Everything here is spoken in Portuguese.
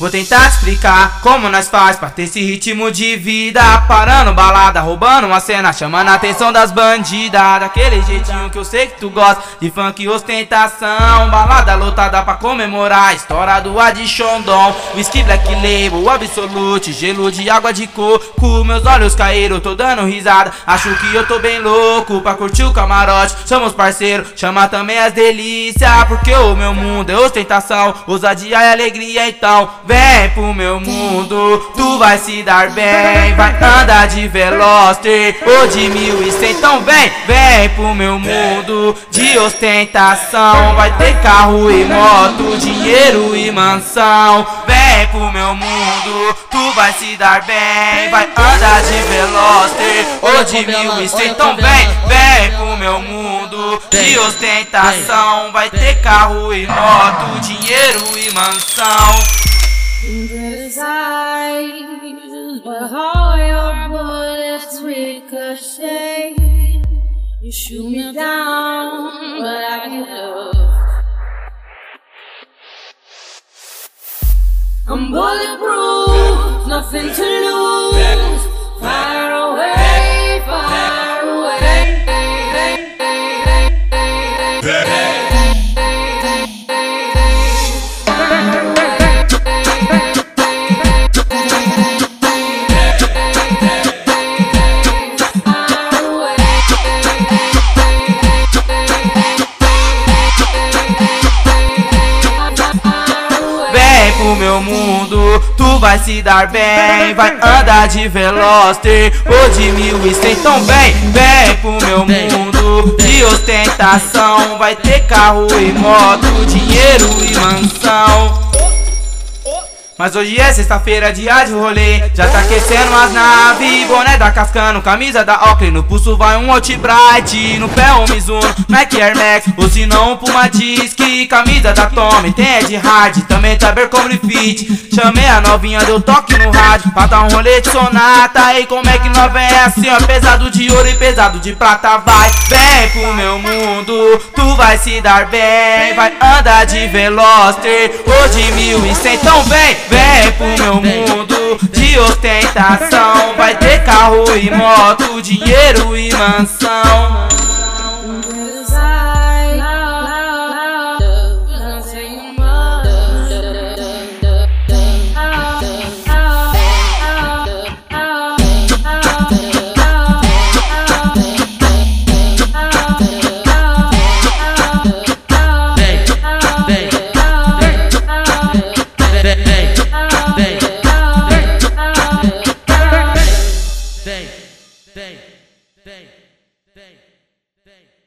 Vou tentar te explicar como nós faz pra ter esse ritmo de vida. Parando balada, roubando uma cena, chamando a atenção das bandidas. Daquele jeitinho que eu sei que tu gosta de funk e ostentação. Balada lotada pra comemorar a história do Adi Whisky Black Label, Absolute, gelo de água de coco. Meus olhos caíram, tô dando risada, acho que eu tô bem louco Pra curtir o camarote, somos parceiros, chama também as delícias. Porque o meu mundo é ostentação, ousadia e alegria então Vem pro meu mundo, tu vai se dar bem. Vai andar de Veloster ou de mil e cem. Então vem, vem pro meu mundo de ostentação. Vai ter carro e moto, dinheiro e mansão. Vem pro meu mundo, tu vai se dar bem. Vai andar de Veloster ou de mil e cem. Então vem, vem pro meu mundo de ostentação. Vai ter carro e moto, dinheiro e mansão Your bullets ricochet. You shoot me down, but I get up. I'm bulletproof, nothing to lose. Fire pro meu mundo Tu vai se dar bem Vai andar de Veloster ou de mil e cem. Então vem, vem pro meu mundo De ostentação Vai ter carro e moto Dinheiro e mansão mas hoje é sexta-feira, dia de rolê. Já tá aquecendo as naves Boné da Cascano, camisa da Oakley. No pulso vai um Outbright No pé um Mizuno, Mac Air Max Ou se não um Puma Disc. Camisa da Tommy, tem Ed Hard. Também tá Bercombre Fit. Chamei a novinha, deu toque no rádio. Pra dar um rolê de sonata. E como é que nós vem assim ó? Pesado de ouro e pesado de prata Vai, vem pro meu mundo Tu vai se dar bem. Vai andar de Veloster. De mil e cem Então vem Vem pro meu mundo de ostentação. Vai ter carro e moto, dinheiro e mansão Vem, vem, vem, vem.